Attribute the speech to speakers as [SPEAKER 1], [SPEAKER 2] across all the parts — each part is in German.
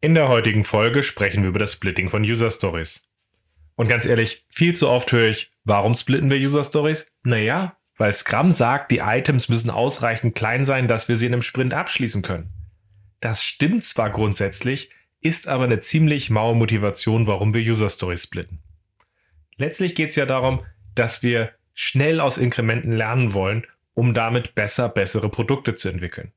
[SPEAKER 1] In der heutigen Folge sprechen wir über das Splitting von User Stories. Und ganz ehrlich, viel zu oft höre ich, warum splitten wir User Stories? Naja, weil Scrum sagt, die Items müssen ausreichend klein sein, dass wir sie in einem Sprint abschließen können. Das stimmt zwar grundsätzlich, ist aber eine ziemlich maue Motivation, warum wir User Stories splitten. Letztlich geht es ja darum, dass wir schnell aus Inkrementen lernen wollen, um damit besser bessere Produkte zu entwickeln.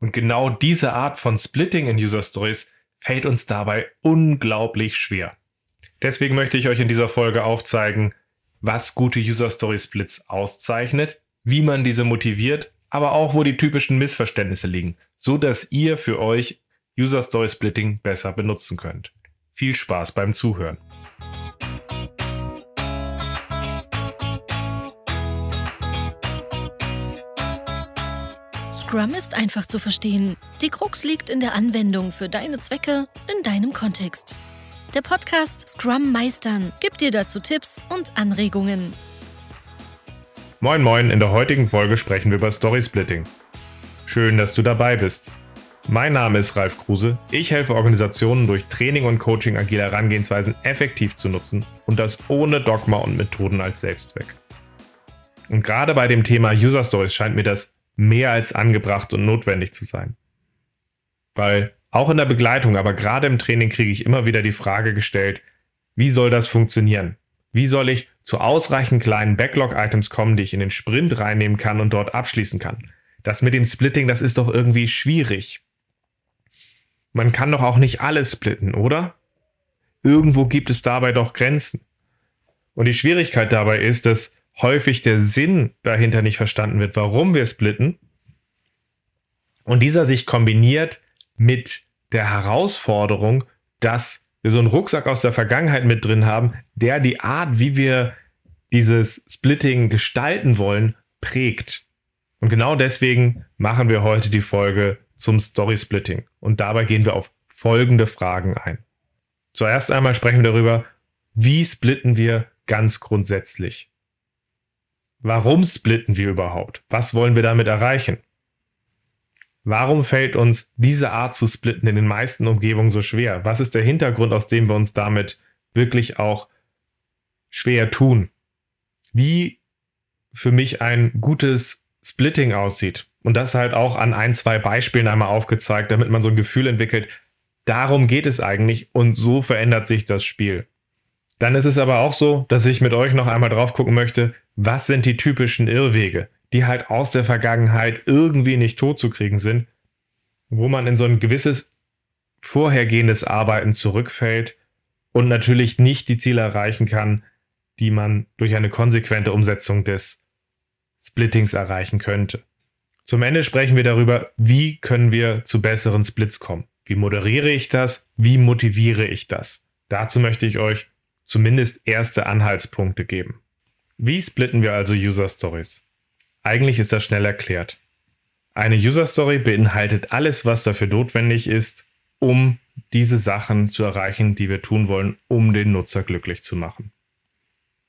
[SPEAKER 1] Und genau diese Art von Splitting in User Stories fällt uns dabei unglaublich schwer. Deswegen möchte ich euch in dieser Folge aufzeigen, was gute User Story Splits auszeichnet, wie man diese motiviert, aber auch wo die typischen Missverständnisse liegen, so dass ihr für euch User Story Splitting besser benutzen könnt. Viel Spaß beim Zuhören.
[SPEAKER 2] Scrum ist einfach zu verstehen. Die Krux liegt in der Anwendung für deine Zwecke in deinem Kontext. Der Podcast Scrum Meistern gibt dir dazu Tipps und Anregungen.
[SPEAKER 1] Moin moin, in der heutigen Folge sprechen wir über Story Splitting. Schön, dass du dabei bist. Mein Name ist Ralf Kruse. Ich helfe Organisationen durch Training und Coaching agile Herangehensweisen effektiv zu nutzen und das ohne Dogma und Methoden als Selbstzweck. Und gerade bei dem Thema User Stories scheint mir das mehr als angebracht und notwendig zu sein. Weil auch in der Begleitung, aber gerade im Training kriege ich immer wieder die Frage gestellt, wie soll das funktionieren? Wie soll ich zu ausreichend kleinen Backlog-Items kommen, die ich in den Sprint reinnehmen kann und dort abschließen kann? Das mit dem Splitting, das ist doch irgendwie schwierig. Man kann doch auch nicht alles splitten, oder? Irgendwo gibt es dabei doch Grenzen. Und die Schwierigkeit dabei ist, dass häufig der Sinn dahinter nicht verstanden wird, warum wir splitten. Und dieser sich kombiniert mit der Herausforderung, dass wir so einen Rucksack aus der Vergangenheit mit drin haben, der die Art, wie wir dieses Splitting gestalten wollen, prägt. Und genau deswegen machen wir heute die Folge zum Story Splitting. Und dabei gehen wir auf folgende Fragen ein. Zuerst einmal sprechen wir darüber, wie splitten wir ganz grundsätzlich. Warum splitten wir überhaupt? Was wollen wir damit erreichen? Warum fällt uns diese Art zu splitten in den meisten Umgebungen so schwer? Was ist der Hintergrund, aus dem wir uns damit wirklich auch schwer tun? Wie für mich ein gutes Splitting aussieht. Und das halt auch an ein, zwei Beispielen einmal aufgezeigt, damit man so ein Gefühl entwickelt, darum geht es eigentlich und so verändert sich das Spiel. Dann ist es aber auch so, dass ich mit euch noch einmal drauf gucken möchte, was sind die typischen Irrwege? die halt aus der Vergangenheit irgendwie nicht tot zu kriegen sind, wo man in so ein gewisses vorhergehendes Arbeiten zurückfällt und natürlich nicht die Ziele erreichen kann, die man durch eine konsequente Umsetzung des Splittings erreichen könnte. Zum Ende sprechen wir darüber, wie können wir zu besseren Splits kommen. Wie moderiere ich das? Wie motiviere ich das? Dazu möchte ich euch zumindest erste Anhaltspunkte geben. Wie splitten wir also User Stories? Eigentlich ist das schnell erklärt. Eine User Story beinhaltet alles, was dafür notwendig ist, um diese Sachen zu erreichen, die wir tun wollen, um den Nutzer glücklich zu machen.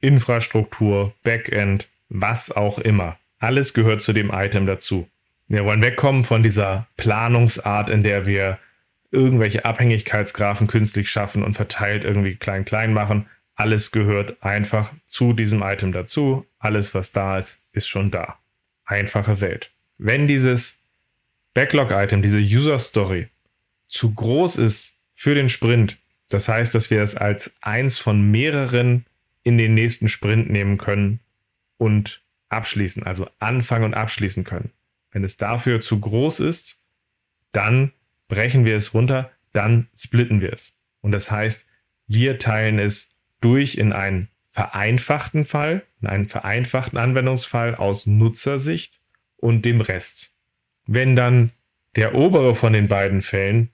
[SPEAKER 1] Infrastruktur, Backend, was auch immer. Alles gehört zu dem Item dazu. Wir wollen wegkommen von dieser Planungsart, in der wir irgendwelche Abhängigkeitsgraphen künstlich schaffen und verteilt irgendwie klein klein machen. Alles gehört einfach zu diesem Item dazu. Alles, was da ist, ist schon da einfache Welt. Wenn dieses Backlog-Item, diese User-Story zu groß ist für den Sprint, das heißt, dass wir es als eins von mehreren in den nächsten Sprint nehmen können und abschließen, also anfangen und abschließen können. Wenn es dafür zu groß ist, dann brechen wir es runter, dann splitten wir es. Und das heißt, wir teilen es durch in einen vereinfachten Fall, einen vereinfachten Anwendungsfall aus Nutzersicht und dem Rest. Wenn dann der obere von den beiden Fällen,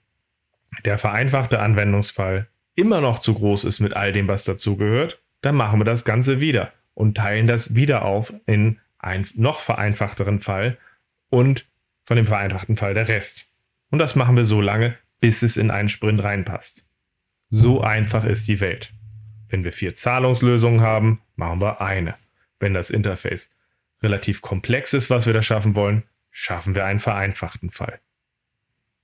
[SPEAKER 1] der vereinfachte Anwendungsfall, immer noch zu groß ist mit all dem, was dazugehört, dann machen wir das Ganze wieder und teilen das wieder auf in einen noch vereinfachteren Fall und von dem vereinfachten Fall der Rest. Und das machen wir so lange, bis es in einen Sprint reinpasst. So einfach ist die Welt. Wenn wir vier Zahlungslösungen haben, machen wir eine. Wenn das Interface relativ komplex ist, was wir da schaffen wollen, schaffen wir einen vereinfachten Fall.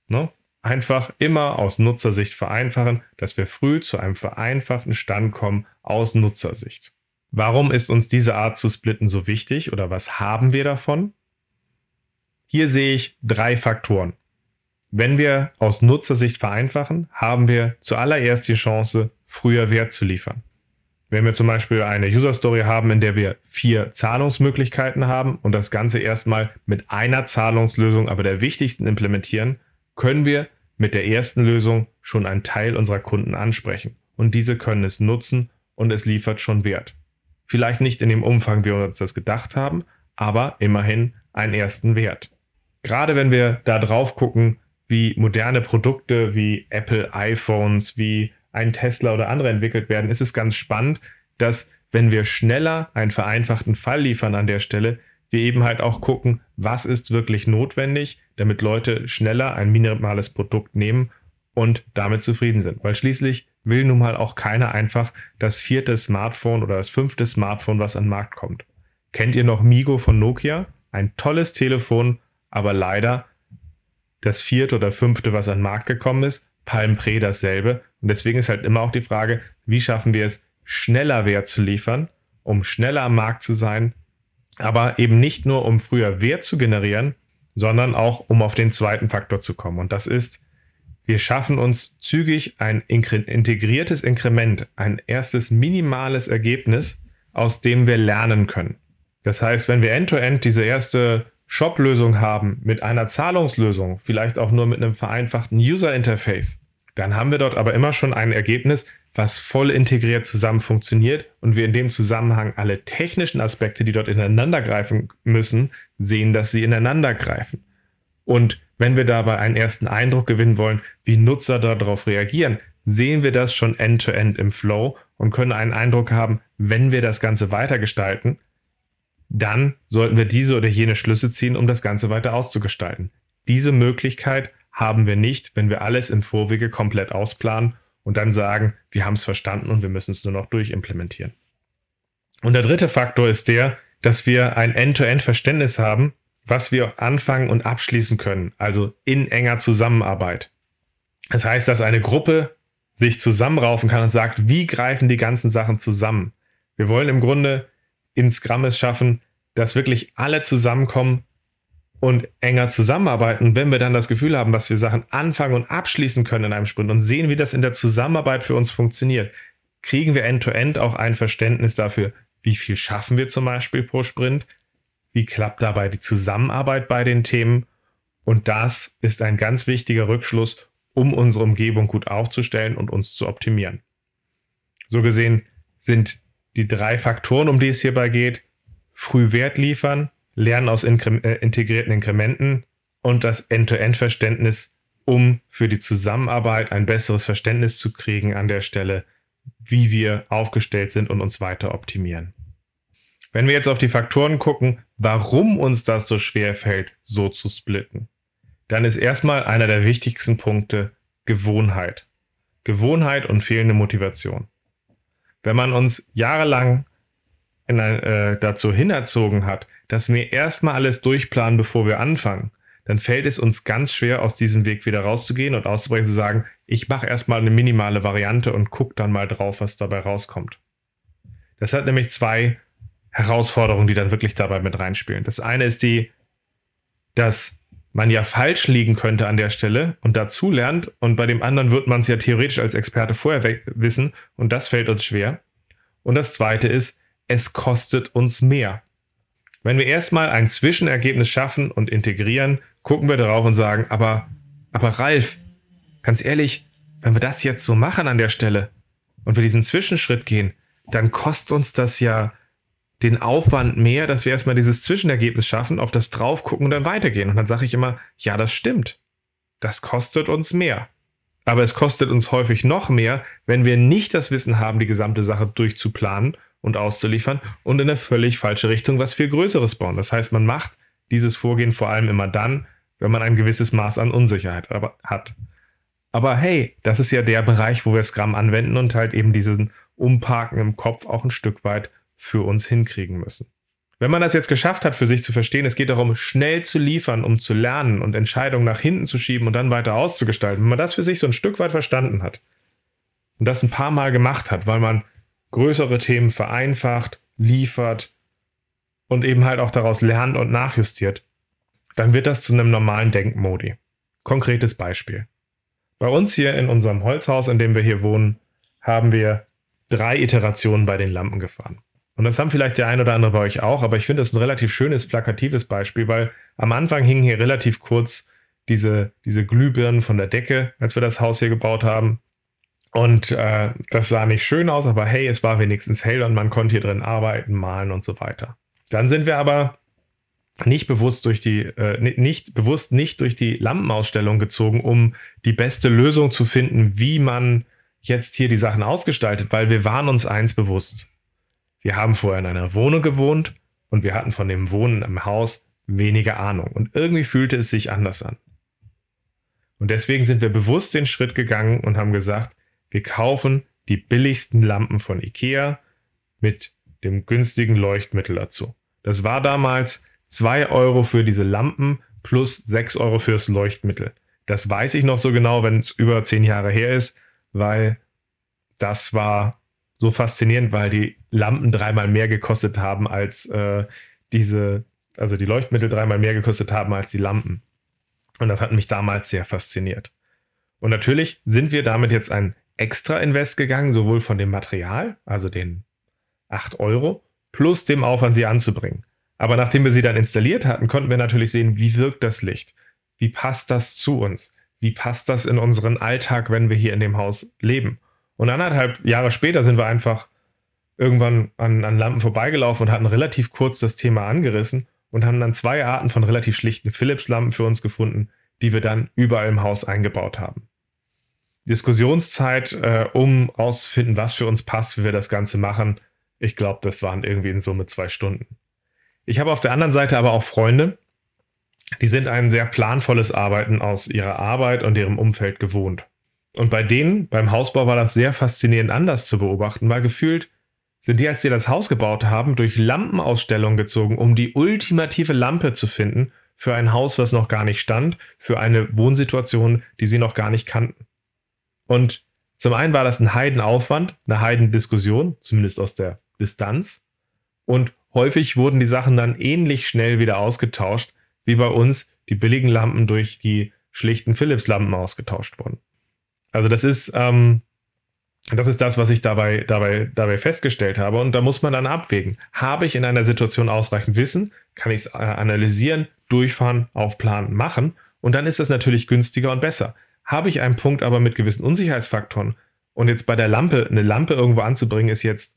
[SPEAKER 1] Ne? Einfach immer aus Nutzersicht vereinfachen, dass wir früh zu einem vereinfachten Stand kommen aus Nutzersicht. Warum ist uns diese Art zu splitten so wichtig oder was haben wir davon? Hier sehe ich drei Faktoren. Wenn wir aus Nutzersicht vereinfachen, haben wir zuallererst die Chance, früher Wert zu liefern. Wenn wir zum Beispiel eine User Story haben, in der wir vier Zahlungsmöglichkeiten haben und das Ganze erstmal mit einer Zahlungslösung, aber der wichtigsten implementieren, können wir mit der ersten Lösung schon einen Teil unserer Kunden ansprechen. Und diese können es nutzen und es liefert schon Wert. Vielleicht nicht in dem Umfang, wie wir uns das gedacht haben, aber immerhin einen ersten Wert. Gerade wenn wir da drauf gucken, wie moderne Produkte wie Apple iPhones, wie ein Tesla oder andere entwickelt werden, ist es ganz spannend, dass wenn wir schneller einen vereinfachten Fall liefern an der Stelle, wir eben halt auch gucken, was ist wirklich notwendig, damit Leute schneller ein minimales Produkt nehmen und damit zufrieden sind. Weil schließlich will nun mal auch keiner einfach das vierte Smartphone oder das fünfte Smartphone, was an den Markt kommt. Kennt ihr noch Migo von Nokia? Ein tolles Telefon, aber leider das vierte oder fünfte, was an den Markt gekommen ist. Palm Pre dasselbe. Und deswegen ist halt immer auch die Frage, wie schaffen wir es, schneller Wert zu liefern, um schneller am Markt zu sein, aber eben nicht nur, um früher Wert zu generieren, sondern auch, um auf den zweiten Faktor zu kommen. Und das ist, wir schaffen uns zügig ein integriertes Inkrement, ein erstes minimales Ergebnis, aus dem wir lernen können. Das heißt, wenn wir end-to-end -End diese erste Shop-Lösung haben mit einer Zahlungslösung, vielleicht auch nur mit einem vereinfachten User-Interface, dann haben wir dort aber immer schon ein Ergebnis, was voll integriert zusammen funktioniert und wir in dem Zusammenhang alle technischen Aspekte, die dort ineinander greifen müssen, sehen, dass sie ineinander greifen. Und wenn wir dabei einen ersten Eindruck gewinnen wollen, wie Nutzer darauf reagieren, sehen wir das schon end-to-end -end im Flow und können einen Eindruck haben, wenn wir das Ganze weitergestalten, dann sollten wir diese oder jene Schlüsse ziehen, um das Ganze weiter auszugestalten. Diese Möglichkeit haben wir nicht, wenn wir alles im Vorwege komplett ausplanen und dann sagen, wir haben es verstanden und wir müssen es nur noch durchimplementieren. Und der dritte Faktor ist der, dass wir ein End-to-End-Verständnis haben, was wir anfangen und abschließen können, also in enger Zusammenarbeit. Das heißt, dass eine Gruppe sich zusammenraufen kann und sagt, wie greifen die ganzen Sachen zusammen. Wir wollen im Grunde in Scrum es schaffen, dass wirklich alle zusammenkommen und enger zusammenarbeiten. wenn wir dann das Gefühl haben, dass wir Sachen anfangen und abschließen können in einem Sprint und sehen, wie das in der Zusammenarbeit für uns funktioniert, kriegen wir end-to-end -End auch ein Verständnis dafür, wie viel schaffen wir zum Beispiel pro Sprint, wie klappt dabei die Zusammenarbeit bei den Themen. Und das ist ein ganz wichtiger Rückschluss, um unsere Umgebung gut aufzustellen und uns zu optimieren. So gesehen sind die drei Faktoren, um die es hierbei geht, früh Wert liefern, Lernen aus Inkre äh, integrierten Inkrementen und das End-to-End-Verständnis, um für die Zusammenarbeit ein besseres Verständnis zu kriegen an der Stelle, wie wir aufgestellt sind und uns weiter optimieren. Wenn wir jetzt auf die Faktoren gucken, warum uns das so schwer fällt, so zu splitten, dann ist erstmal einer der wichtigsten Punkte Gewohnheit. Gewohnheit und fehlende Motivation. Wenn man uns jahrelang ein, äh, dazu hinerzogen hat, dass wir erstmal alles durchplanen, bevor wir anfangen, dann fällt es uns ganz schwer, aus diesem Weg wieder rauszugehen und auszubrechen, zu sagen, ich mache erstmal eine minimale Variante und gucke dann mal drauf, was dabei rauskommt. Das hat nämlich zwei Herausforderungen, die dann wirklich dabei mit reinspielen. Das eine ist die, dass man ja falsch liegen könnte an der Stelle und dazu lernt und bei dem anderen wird man es ja theoretisch als Experte vorher wissen und das fällt uns schwer. Und das zweite ist, es kostet uns mehr. Wenn wir erstmal ein Zwischenergebnis schaffen und integrieren, gucken wir darauf und sagen, aber, aber Ralf, ganz ehrlich, wenn wir das jetzt so machen an der Stelle und wir diesen Zwischenschritt gehen, dann kostet uns das ja den Aufwand mehr, dass wir erstmal dieses Zwischenergebnis schaffen, auf das drauf gucken und dann weitergehen. Und dann sage ich immer, ja, das stimmt. Das kostet uns mehr. Aber es kostet uns häufig noch mehr, wenn wir nicht das Wissen haben, die gesamte Sache durchzuplanen und auszuliefern und in eine völlig falsche Richtung was viel Größeres bauen. Das heißt, man macht dieses Vorgehen vor allem immer dann, wenn man ein gewisses Maß an Unsicherheit hat. Aber hey, das ist ja der Bereich, wo wir Scrum anwenden und halt eben diesen Umparken im Kopf auch ein Stück weit für uns hinkriegen müssen. Wenn man das jetzt geschafft hat, für sich zu verstehen, es geht darum, schnell zu liefern, um zu lernen und Entscheidungen nach hinten zu schieben und dann weiter auszugestalten. Wenn man das für sich so ein Stück weit verstanden hat und das ein paar Mal gemacht hat, weil man größere Themen vereinfacht, liefert und eben halt auch daraus lernt und nachjustiert, dann wird das zu einem normalen Denkmodi. Konkretes Beispiel. Bei uns hier in unserem Holzhaus, in dem wir hier wohnen, haben wir drei Iterationen bei den Lampen gefahren. Und das haben vielleicht der ein oder andere bei euch auch, aber ich finde das ein relativ schönes, plakatives Beispiel, weil am Anfang hingen hier relativ kurz diese, diese Glühbirnen von der Decke, als wir das Haus hier gebaut haben. Und äh, das sah nicht schön aus, aber hey, es war wenigstens hell und man konnte hier drin arbeiten, malen und so weiter. Dann sind wir aber nicht bewusst durch die, äh, nicht bewusst nicht durch die Lampenausstellung gezogen, um die beste Lösung zu finden, wie man jetzt hier die Sachen ausgestaltet, weil wir waren uns eins bewusst. Wir haben vorher in einer Wohnung gewohnt und wir hatten von dem Wohnen im Haus weniger Ahnung. Und irgendwie fühlte es sich anders an. Und deswegen sind wir bewusst den Schritt gegangen und haben gesagt, wir kaufen die billigsten Lampen von Ikea mit dem günstigen Leuchtmittel dazu. Das war damals 2 Euro für diese Lampen plus 6 Euro fürs Leuchtmittel. Das weiß ich noch so genau, wenn es über 10 Jahre her ist, weil das war so faszinierend, weil die Lampen dreimal mehr gekostet haben als äh, diese, also die Leuchtmittel dreimal mehr gekostet haben als die Lampen. Und das hat mich damals sehr fasziniert. Und natürlich sind wir damit jetzt ein extra Invest gegangen, sowohl von dem Material, also den 8 Euro, plus dem Aufwand, sie anzubringen. Aber nachdem wir sie dann installiert hatten, konnten wir natürlich sehen, wie wirkt das Licht? Wie passt das zu uns? Wie passt das in unseren Alltag, wenn wir hier in dem Haus leben? Und anderthalb Jahre später sind wir einfach irgendwann an, an Lampen vorbeigelaufen und hatten relativ kurz das Thema angerissen und haben dann zwei Arten von relativ schlichten Philips-Lampen für uns gefunden, die wir dann überall im Haus eingebaut haben. Diskussionszeit, äh, um rauszufinden, was für uns passt, wie wir das Ganze machen. Ich glaube, das waren irgendwie in Summe zwei Stunden. Ich habe auf der anderen Seite aber auch Freunde, die sind ein sehr planvolles Arbeiten aus ihrer Arbeit und ihrem Umfeld gewohnt. Und bei denen, beim Hausbau, war das sehr faszinierend anders zu beobachten, weil gefühlt sind die, als die das Haus gebaut haben, durch Lampenausstellungen gezogen, um die ultimative Lampe zu finden für ein Haus, was noch gar nicht stand, für eine Wohnsituation, die sie noch gar nicht kannten. Und zum einen war das ein Heidenaufwand, eine Heidendiskussion, zumindest aus der Distanz. Und häufig wurden die Sachen dann ähnlich schnell wieder ausgetauscht, wie bei uns die billigen Lampen durch die schlichten Philips-Lampen ausgetauscht wurden. Also das ist, ähm, das ist das, was ich dabei, dabei, dabei festgestellt habe. Und da muss man dann abwägen. Habe ich in einer Situation ausreichend Wissen? Kann ich es äh, analysieren, durchfahren, aufplanen, machen? Und dann ist das natürlich günstiger und besser. Habe ich einen Punkt aber mit gewissen Unsicherheitsfaktoren und jetzt bei der Lampe, eine Lampe irgendwo anzubringen, ist jetzt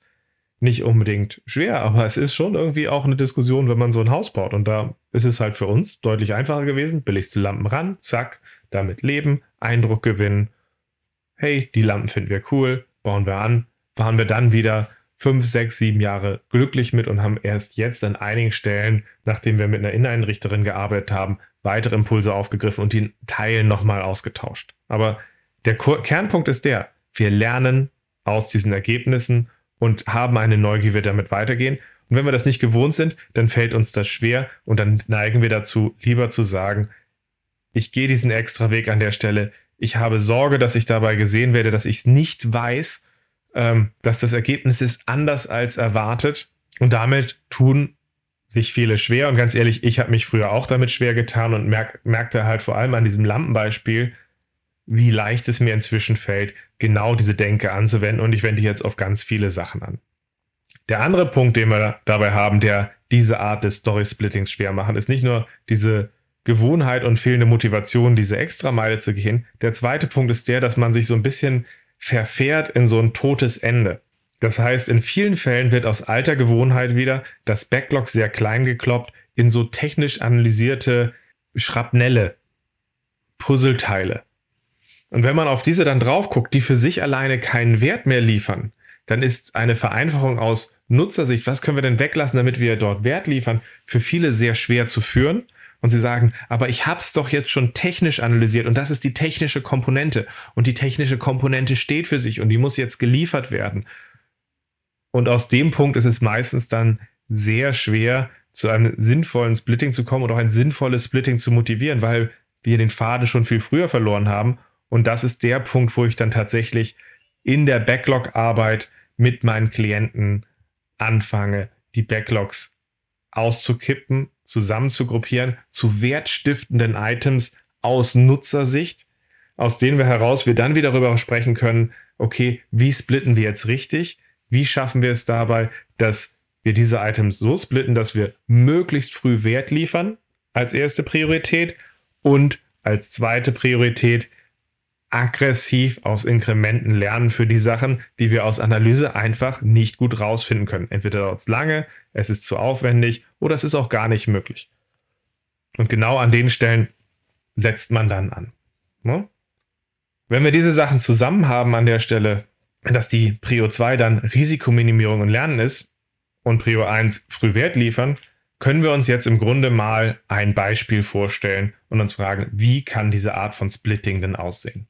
[SPEAKER 1] nicht unbedingt schwer, aber es ist schon irgendwie auch eine Diskussion, wenn man so ein Haus baut. Und da ist es halt für uns deutlich einfacher gewesen. Billigste Lampen ran, zack, damit leben, Eindruck gewinnen hey, die Lampen finden wir cool, bauen wir an, waren wir dann wieder fünf, sechs, sieben Jahre glücklich mit und haben erst jetzt an einigen Stellen, nachdem wir mit einer Inneneinrichterin gearbeitet haben, weitere Impulse aufgegriffen und die Teilen nochmal ausgetauscht. Aber der Kernpunkt ist der, wir lernen aus diesen Ergebnissen und haben eine Neugier, wie wir damit weitergehen. Und wenn wir das nicht gewohnt sind, dann fällt uns das schwer und dann neigen wir dazu, lieber zu sagen, ich gehe diesen extra Weg an der Stelle, ich habe Sorge, dass ich dabei gesehen werde, dass ich es nicht weiß, ähm, dass das Ergebnis ist anders als erwartet. Und damit tun sich viele schwer. Und ganz ehrlich, ich habe mich früher auch damit schwer getan und merk, merkte halt vor allem an diesem Lampenbeispiel, wie leicht es mir inzwischen fällt, genau diese Denke anzuwenden. Und ich wende jetzt auf ganz viele Sachen an. Der andere Punkt, den wir dabei haben, der diese Art des Story-Splittings schwer machen, ist nicht nur diese Gewohnheit und fehlende Motivation, diese Extrameile zu gehen. Der zweite Punkt ist der, dass man sich so ein bisschen verfährt in so ein totes Ende. Das heißt, in vielen Fällen wird aus alter Gewohnheit wieder das Backlog sehr klein gekloppt in so technisch analysierte Schrapnelle, Puzzleteile. Und wenn man auf diese dann drauf guckt, die für sich alleine keinen Wert mehr liefern, dann ist eine Vereinfachung aus Nutzersicht, was können wir denn weglassen, damit wir dort Wert liefern, für viele sehr schwer zu führen und sie sagen, aber ich habe es doch jetzt schon technisch analysiert und das ist die technische Komponente und die technische Komponente steht für sich und die muss jetzt geliefert werden. Und aus dem Punkt ist es meistens dann sehr schwer, zu einem sinnvollen Splitting zu kommen oder auch ein sinnvolles Splitting zu motivieren, weil wir den Faden schon viel früher verloren haben. Und das ist der Punkt, wo ich dann tatsächlich in der Backlog-Arbeit mit meinen Klienten anfange, die Backlogs auszukippen, zusammenzugruppieren zu wertstiftenden Items aus Nutzersicht, aus denen wir heraus wir dann wieder darüber sprechen können, okay, wie splitten wir jetzt richtig? Wie schaffen wir es dabei, dass wir diese Items so splitten, dass wir möglichst früh Wert liefern als erste Priorität und als zweite Priorität aggressiv aus Inkrementen lernen für die Sachen, die wir aus Analyse einfach nicht gut rausfinden können. Entweder dauert es lange, es ist zu aufwendig oder es ist auch gar nicht möglich. Und genau an den Stellen setzt man dann an. Ne? Wenn wir diese Sachen zusammen haben an der Stelle, dass die Prio 2 dann Risikominimierung und Lernen ist und Prio 1 früh Wert liefern, können wir uns jetzt im Grunde mal ein Beispiel vorstellen und uns fragen, wie kann diese Art von Splitting denn aussehen?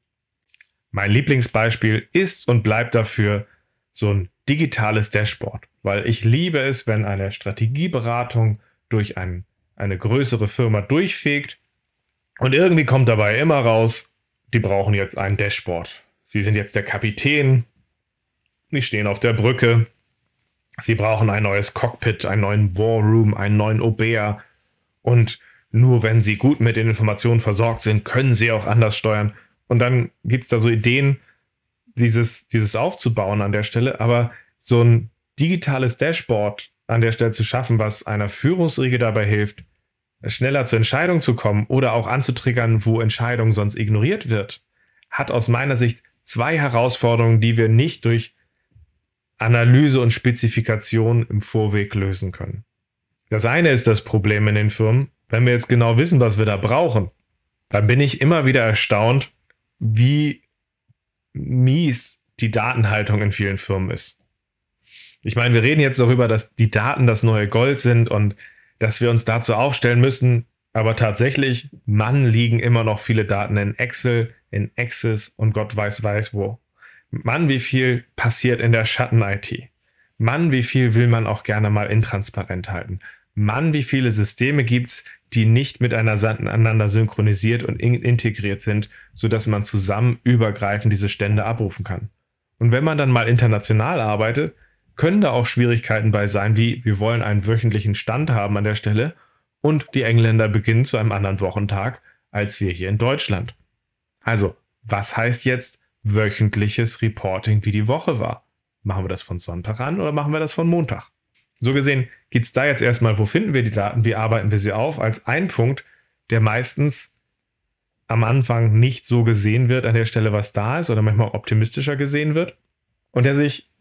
[SPEAKER 1] Mein Lieblingsbeispiel ist und bleibt dafür so ein digitales Dashboard, weil ich liebe es, wenn eine Strategieberatung durch ein, eine größere Firma durchfegt und irgendwie kommt dabei immer raus, die brauchen jetzt ein Dashboard. Sie sind jetzt der Kapitän, die stehen auf der Brücke, sie brauchen ein neues Cockpit, einen neuen War Room, einen neuen Obeah und nur wenn sie gut mit den Informationen versorgt sind, können sie auch anders steuern. Und dann gibt es da so Ideen, dieses, dieses aufzubauen an der Stelle, aber so ein digitales Dashboard an der Stelle zu schaffen, was einer Führungsriege dabei hilft, schneller zur Entscheidung zu kommen oder auch anzutriggern, wo Entscheidung sonst ignoriert wird, hat aus meiner Sicht zwei Herausforderungen, die wir nicht durch Analyse und Spezifikation im Vorweg lösen können. Das eine ist das Problem in den Firmen, wenn wir jetzt genau wissen, was wir da brauchen, dann bin ich immer wieder erstaunt, wie mies die Datenhaltung in vielen Firmen ist. Ich meine, wir reden jetzt darüber, dass die Daten das neue Gold sind und dass wir uns dazu aufstellen müssen, aber tatsächlich, Mann, liegen immer noch viele Daten in Excel, in Access und Gott weiß weiß wo. Mann, wie viel passiert in der Schatten-IT. Mann, wie viel will man auch gerne mal intransparent halten. Mann, wie viele Systeme gibt's, die nicht miteinander synchronisiert und in integriert sind, sodass man zusammen übergreifend diese Stände abrufen kann. Und wenn man dann mal international arbeitet, können da auch Schwierigkeiten bei sein, wie wir wollen einen wöchentlichen Stand haben an der Stelle und die Engländer beginnen zu einem anderen Wochentag als wir hier in Deutschland. Also, was heißt jetzt wöchentliches Reporting, wie die Woche war? Machen wir das von Sonntag an oder machen wir das von Montag? So gesehen gibt es da jetzt erstmal, wo finden wir die Daten, wie arbeiten wir sie auf, als ein Punkt, der meistens am Anfang nicht so gesehen wird an der Stelle, was da ist, oder manchmal optimistischer gesehen wird und der sich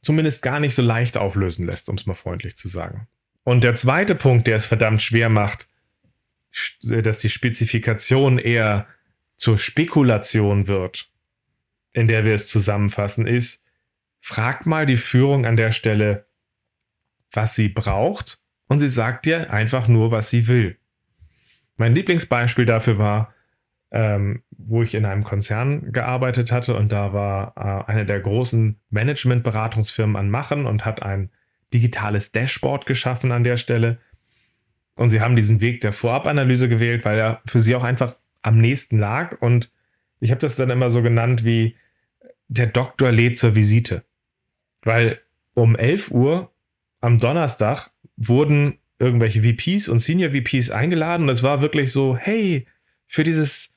[SPEAKER 1] zumindest gar nicht so leicht auflösen lässt, um es mal freundlich zu sagen. Und der zweite Punkt, der es verdammt schwer macht, dass die Spezifikation eher zur Spekulation wird, in der wir es zusammenfassen, ist, fragt mal die Führung an der Stelle, was sie braucht und sie sagt dir einfach nur, was sie will. Mein Lieblingsbeispiel dafür war, ähm, wo ich in einem Konzern gearbeitet hatte und da war äh, eine der großen Managementberatungsfirmen an Machen und hat ein digitales Dashboard geschaffen an der Stelle. Und sie haben diesen Weg der Vorabanalyse gewählt, weil er für sie auch einfach am nächsten lag. Und ich habe das dann immer so genannt wie der Doktor lädt zur Visite. Weil um 11 Uhr am Donnerstag wurden irgendwelche VPs und Senior VPs eingeladen und es war wirklich so, hey, für dieses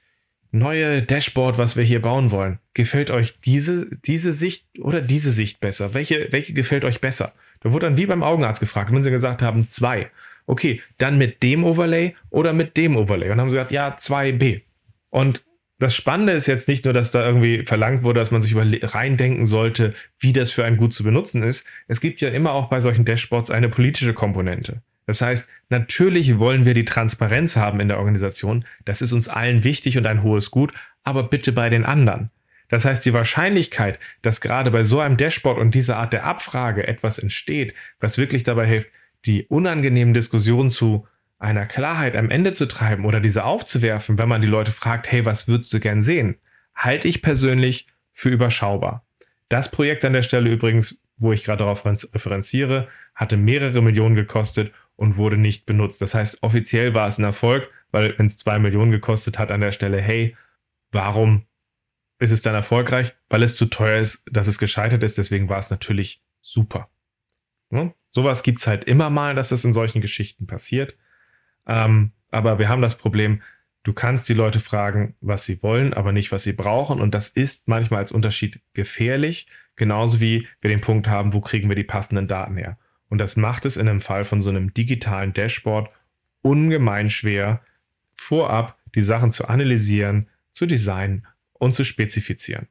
[SPEAKER 1] neue Dashboard, was wir hier bauen wollen, gefällt euch diese, diese Sicht oder diese Sicht besser? Welche, welche gefällt euch besser? Da wurde dann wie beim Augenarzt gefragt, wenn sie gesagt haben, zwei. Okay, dann mit dem Overlay oder mit dem Overlay? Und haben sie gesagt, ja, 2B. Und das Spannende ist jetzt nicht nur, dass da irgendwie verlangt wurde, dass man sich über reindenken sollte, wie das für einen gut zu benutzen ist. Es gibt ja immer auch bei solchen Dashboards eine politische Komponente. Das heißt, natürlich wollen wir die Transparenz haben in der Organisation. Das ist uns allen wichtig und ein hohes Gut, aber bitte bei den anderen. Das heißt, die Wahrscheinlichkeit, dass gerade bei so einem Dashboard und dieser Art der Abfrage etwas entsteht, was wirklich dabei hilft, die unangenehmen Diskussionen zu einer Klarheit am Ende zu treiben oder diese aufzuwerfen, wenn man die Leute fragt, hey, was würdest du gern sehen, halte ich persönlich für überschaubar. Das Projekt an der Stelle übrigens wo ich gerade darauf referenziere, hatte mehrere Millionen gekostet und wurde nicht benutzt. Das heißt, offiziell war es ein Erfolg, weil wenn es zwei Millionen gekostet hat an der Stelle, hey, warum ist es dann erfolgreich? Weil es zu teuer ist, dass es gescheitert ist. Deswegen war es natürlich super. Ne? Sowas gibt es halt immer mal, dass das in solchen Geschichten passiert. Ähm, aber wir haben das Problem, du kannst die Leute fragen, was sie wollen, aber nicht, was sie brauchen. Und das ist manchmal als Unterschied gefährlich, genauso wie wir den Punkt haben, wo kriegen wir die passenden Daten her. Und das macht es in einem Fall von so einem digitalen Dashboard ungemein schwer, vorab die Sachen zu analysieren, zu designen und zu spezifizieren.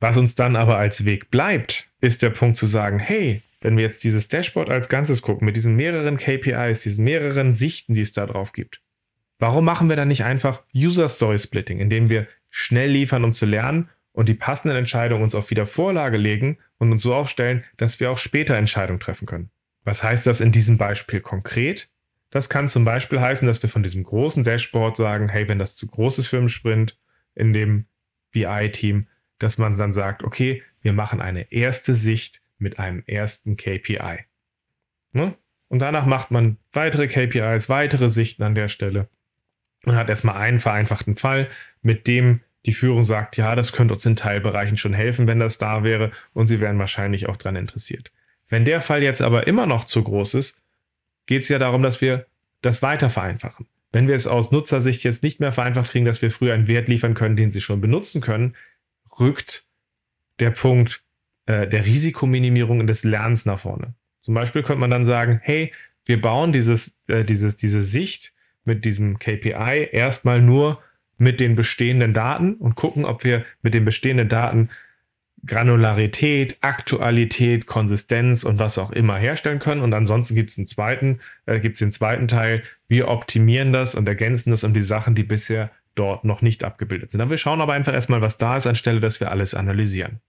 [SPEAKER 1] Was uns dann aber als Weg bleibt, ist der Punkt zu sagen, hey, wenn wir jetzt dieses Dashboard als Ganzes gucken, mit diesen mehreren KPIs, diesen mehreren Sichten, die es da drauf gibt, warum machen wir dann nicht einfach User Story Splitting, indem wir schnell liefern, um zu lernen und die passenden Entscheidungen uns auf Wiedervorlage legen und uns so aufstellen, dass wir auch später Entscheidungen treffen können? Was heißt das in diesem Beispiel konkret? Das kann zum Beispiel heißen, dass wir von diesem großen Dashboard sagen, hey, wenn das zu groß ist für einen Sprint in dem BI-Team, dass man dann sagt, okay, wir machen eine erste Sicht mit einem ersten KPI. Ne? Und danach macht man weitere KPIs, weitere Sichten an der Stelle und hat erstmal einen vereinfachten Fall, mit dem die Führung sagt, ja, das könnte uns in Teilbereichen schon helfen, wenn das da wäre und sie wären wahrscheinlich auch daran interessiert. Wenn der Fall jetzt aber immer noch zu groß ist, geht es ja darum, dass wir das weiter vereinfachen. Wenn wir es aus Nutzersicht jetzt nicht mehr vereinfacht kriegen, dass wir früher einen Wert liefern können, den sie schon benutzen können, rückt der Punkt äh, der Risikominimierung und des Lernens nach vorne. Zum Beispiel könnte man dann sagen, hey, wir bauen dieses, äh, dieses, diese Sicht mit diesem KPI erstmal nur mit den bestehenden Daten und gucken, ob wir mit den bestehenden Daten Granularität, Aktualität, Konsistenz und was auch immer herstellen können. Und ansonsten gibt es einen zweiten, äh, gibt es den zweiten Teil. Wir optimieren das und ergänzen das um die Sachen, die bisher dort noch nicht abgebildet sind. Aber wir schauen aber einfach erstmal, was da ist, anstelle, dass wir alles analysieren.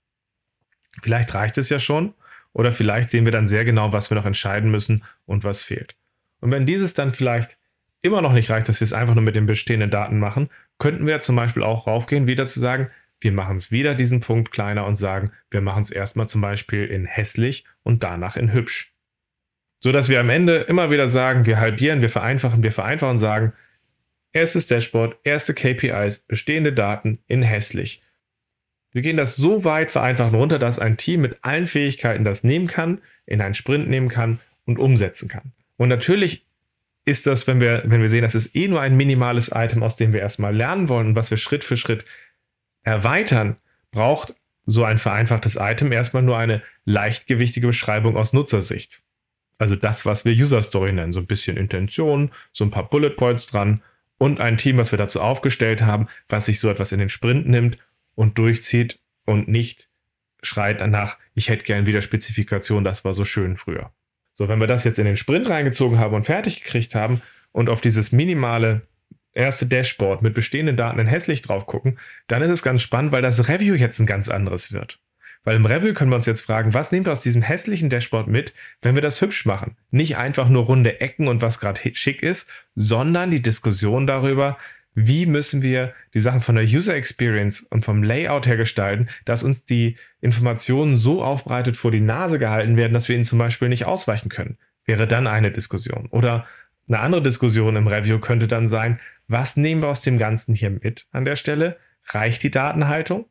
[SPEAKER 1] Vielleicht reicht es ja schon oder vielleicht sehen wir dann sehr genau, was wir noch entscheiden müssen und was fehlt. Und wenn dieses dann vielleicht immer noch nicht reicht, dass wir es einfach nur mit den bestehenden Daten machen, könnten wir zum Beispiel auch raufgehen, wieder zu sagen, wir machen es wieder diesen Punkt kleiner und sagen, wir machen es erstmal zum Beispiel in hässlich und danach in hübsch. So dass wir am Ende immer wieder sagen, wir halbieren, wir vereinfachen, wir vereinfachen und sagen, erstes Dashboard, erste KPIs, bestehende Daten in hässlich. Wir gehen das so weit vereinfachen runter, dass ein Team mit allen Fähigkeiten das nehmen kann, in einen Sprint nehmen kann und umsetzen kann. Und natürlich ist das, wenn wir, wenn wir sehen, das ist eh nur ein minimales Item, aus dem wir erstmal lernen wollen und was wir Schritt für Schritt erweitern, braucht so ein vereinfachtes Item erstmal nur eine leichtgewichtige Beschreibung aus Nutzersicht. Also das, was wir User Story nennen. So ein bisschen Intention, so ein paar Bullet Points dran und ein Team, was wir dazu aufgestellt haben, was sich so etwas in den Sprint nimmt und durchzieht und nicht schreit danach, ich hätte gern wieder Spezifikation, das war so schön früher. So, wenn wir das jetzt in den Sprint reingezogen haben und fertig gekriegt haben und auf dieses minimale erste Dashboard mit bestehenden Daten in hässlich drauf gucken, dann ist es ganz spannend, weil das Review jetzt ein ganz anderes wird. Weil im Review können wir uns jetzt fragen, was nehmen wir aus diesem hässlichen Dashboard mit, wenn wir das hübsch machen? Nicht einfach nur runde Ecken und was gerade schick ist, sondern die Diskussion darüber, wie müssen wir die Sachen von der User Experience und vom Layout her gestalten, dass uns die Informationen so aufbereitet vor die Nase gehalten werden, dass wir ihnen zum Beispiel nicht ausweichen können. Wäre dann eine Diskussion. Oder eine andere Diskussion im Review könnte dann sein, was nehmen wir aus dem Ganzen hier mit an der Stelle? Reicht die Datenhaltung?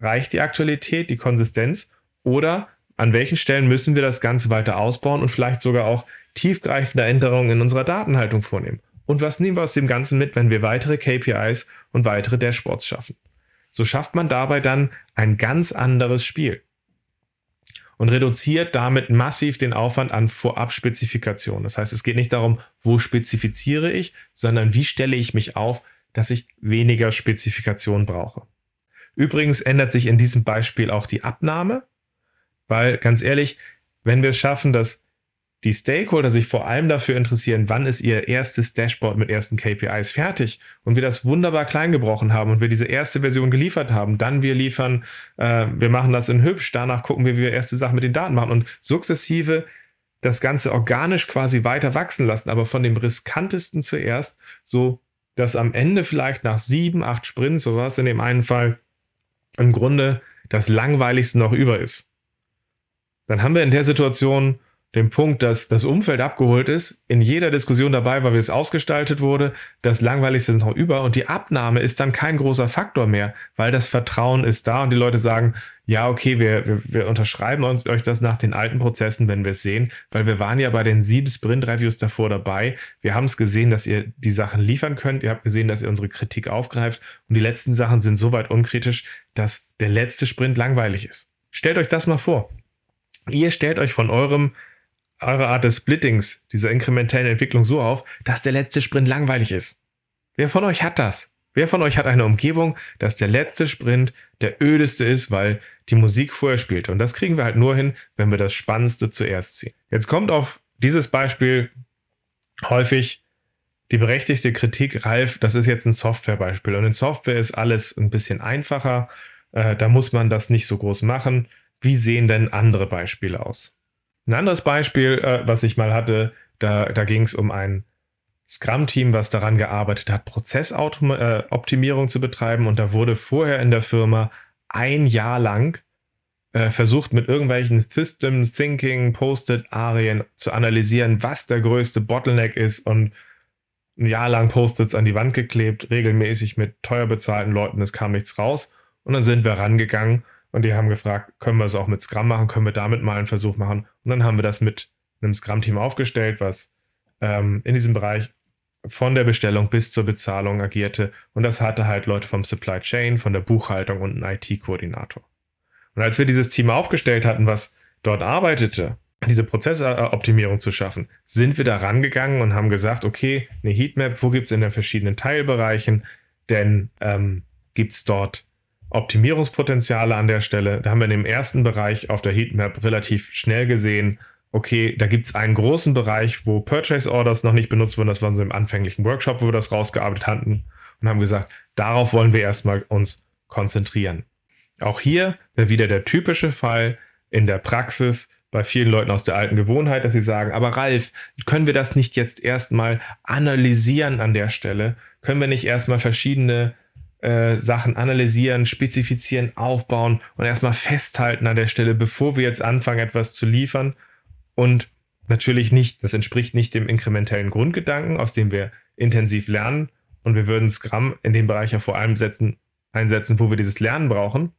[SPEAKER 1] Reicht die Aktualität, die Konsistenz? Oder an welchen Stellen müssen wir das Ganze weiter ausbauen und vielleicht sogar auch tiefgreifende Änderungen in unserer Datenhaltung vornehmen? Und was nehmen wir aus dem Ganzen mit, wenn wir weitere KPIs und weitere Dashboards schaffen? So schafft man dabei dann ein ganz anderes Spiel und reduziert damit massiv den Aufwand an Vorabspezifikationen. Das heißt, es geht nicht darum, wo spezifiziere ich, sondern wie stelle ich mich auf, dass ich weniger Spezifikationen brauche. Übrigens ändert sich in diesem Beispiel auch die Abnahme, weil ganz ehrlich, wenn wir es schaffen, dass die Stakeholder sich vor allem dafür interessieren, wann ist ihr erstes Dashboard mit ersten KPIs fertig? Und wir das wunderbar klein gebrochen haben und wir diese erste Version geliefert haben, dann wir liefern, äh, wir machen das in hübsch, danach gucken wir, wie wir erste Sachen mit den Daten machen und sukzessive das Ganze organisch quasi weiter wachsen lassen, aber von dem riskantesten zuerst, so dass am Ende vielleicht nach sieben, acht Sprints, so war es in dem einen Fall, im Grunde das langweiligste noch über ist. Dann haben wir in der Situation den Punkt, dass das Umfeld abgeholt ist, in jeder Diskussion dabei war, wie es ausgestaltet wurde, das Langweiligste ist noch über und die Abnahme ist dann kein großer Faktor mehr, weil das Vertrauen ist da und die Leute sagen, ja, okay, wir, wir, wir unterschreiben uns, euch das nach den alten Prozessen, wenn wir es sehen, weil wir waren ja bei den sieben Sprint-Reviews davor dabei. Wir haben es gesehen, dass ihr die Sachen liefern könnt. Ihr habt gesehen, dass ihr unsere Kritik aufgreift und die letzten Sachen sind so weit unkritisch, dass der letzte Sprint langweilig ist. Stellt euch das mal vor. Ihr stellt euch von eurem eure Art des Splittings, dieser inkrementellen Entwicklung so auf, dass der letzte Sprint langweilig ist. Wer von euch hat das? Wer von euch hat eine Umgebung, dass der letzte Sprint der ödeste ist, weil die Musik vorher spielt? Und das kriegen wir halt nur hin, wenn wir das Spannendste zuerst ziehen. Jetzt kommt auf dieses Beispiel häufig die berechtigte Kritik, Ralf, das ist jetzt ein Softwarebeispiel. Und in Software ist alles ein bisschen einfacher. Äh, da muss man das nicht so groß machen. Wie sehen denn andere Beispiele aus? Ein anderes Beispiel, äh, was ich mal hatte, da, da ging es um ein Scrum-Team, was daran gearbeitet hat, Prozessoptimierung äh, zu betreiben. Und da wurde vorher in der Firma ein Jahr lang äh, versucht, mit irgendwelchen System Thinking Post-it-Arien zu analysieren, was der größte Bottleneck ist und ein Jahr lang Post-its an die Wand geklebt, regelmäßig mit teuer bezahlten Leuten, es kam nichts raus. Und dann sind wir rangegangen und die haben gefragt, können wir es auch mit Scrum machen? Können wir damit mal einen Versuch machen? Und dann haben wir das mit einem Scrum-Team aufgestellt, was ähm, in diesem Bereich von der Bestellung bis zur Bezahlung agierte. Und das hatte halt Leute vom Supply Chain, von der Buchhaltung und einen IT-Koordinator. Und als wir dieses Team aufgestellt hatten, was dort arbeitete, diese Prozessoptimierung zu schaffen, sind wir da rangegangen und haben gesagt, okay, eine Heatmap, wo gibt es in den verschiedenen Teilbereichen denn ähm, gibt es dort Optimierungspotenziale an der Stelle. Da haben wir in dem ersten Bereich auf der Heatmap relativ schnell gesehen, okay, da gibt es einen großen Bereich, wo Purchase Orders noch nicht benutzt wurden. Das war so im anfänglichen Workshop, wo wir das rausgearbeitet hatten und haben gesagt, darauf wollen wir erstmal uns konzentrieren. Auch hier wieder der typische Fall in der Praxis bei vielen Leuten aus der alten Gewohnheit, dass sie sagen, aber Ralf, können wir das nicht jetzt erstmal analysieren an der Stelle? Können wir nicht erstmal verschiedene äh, Sachen analysieren, spezifizieren, aufbauen und erstmal festhalten an der Stelle, bevor wir jetzt anfangen, etwas zu liefern. Und natürlich nicht, das entspricht nicht dem inkrementellen Grundgedanken, aus dem wir intensiv lernen. Und wir würden Scrum in dem Bereich ja vor allem setzen, einsetzen, wo wir dieses Lernen brauchen.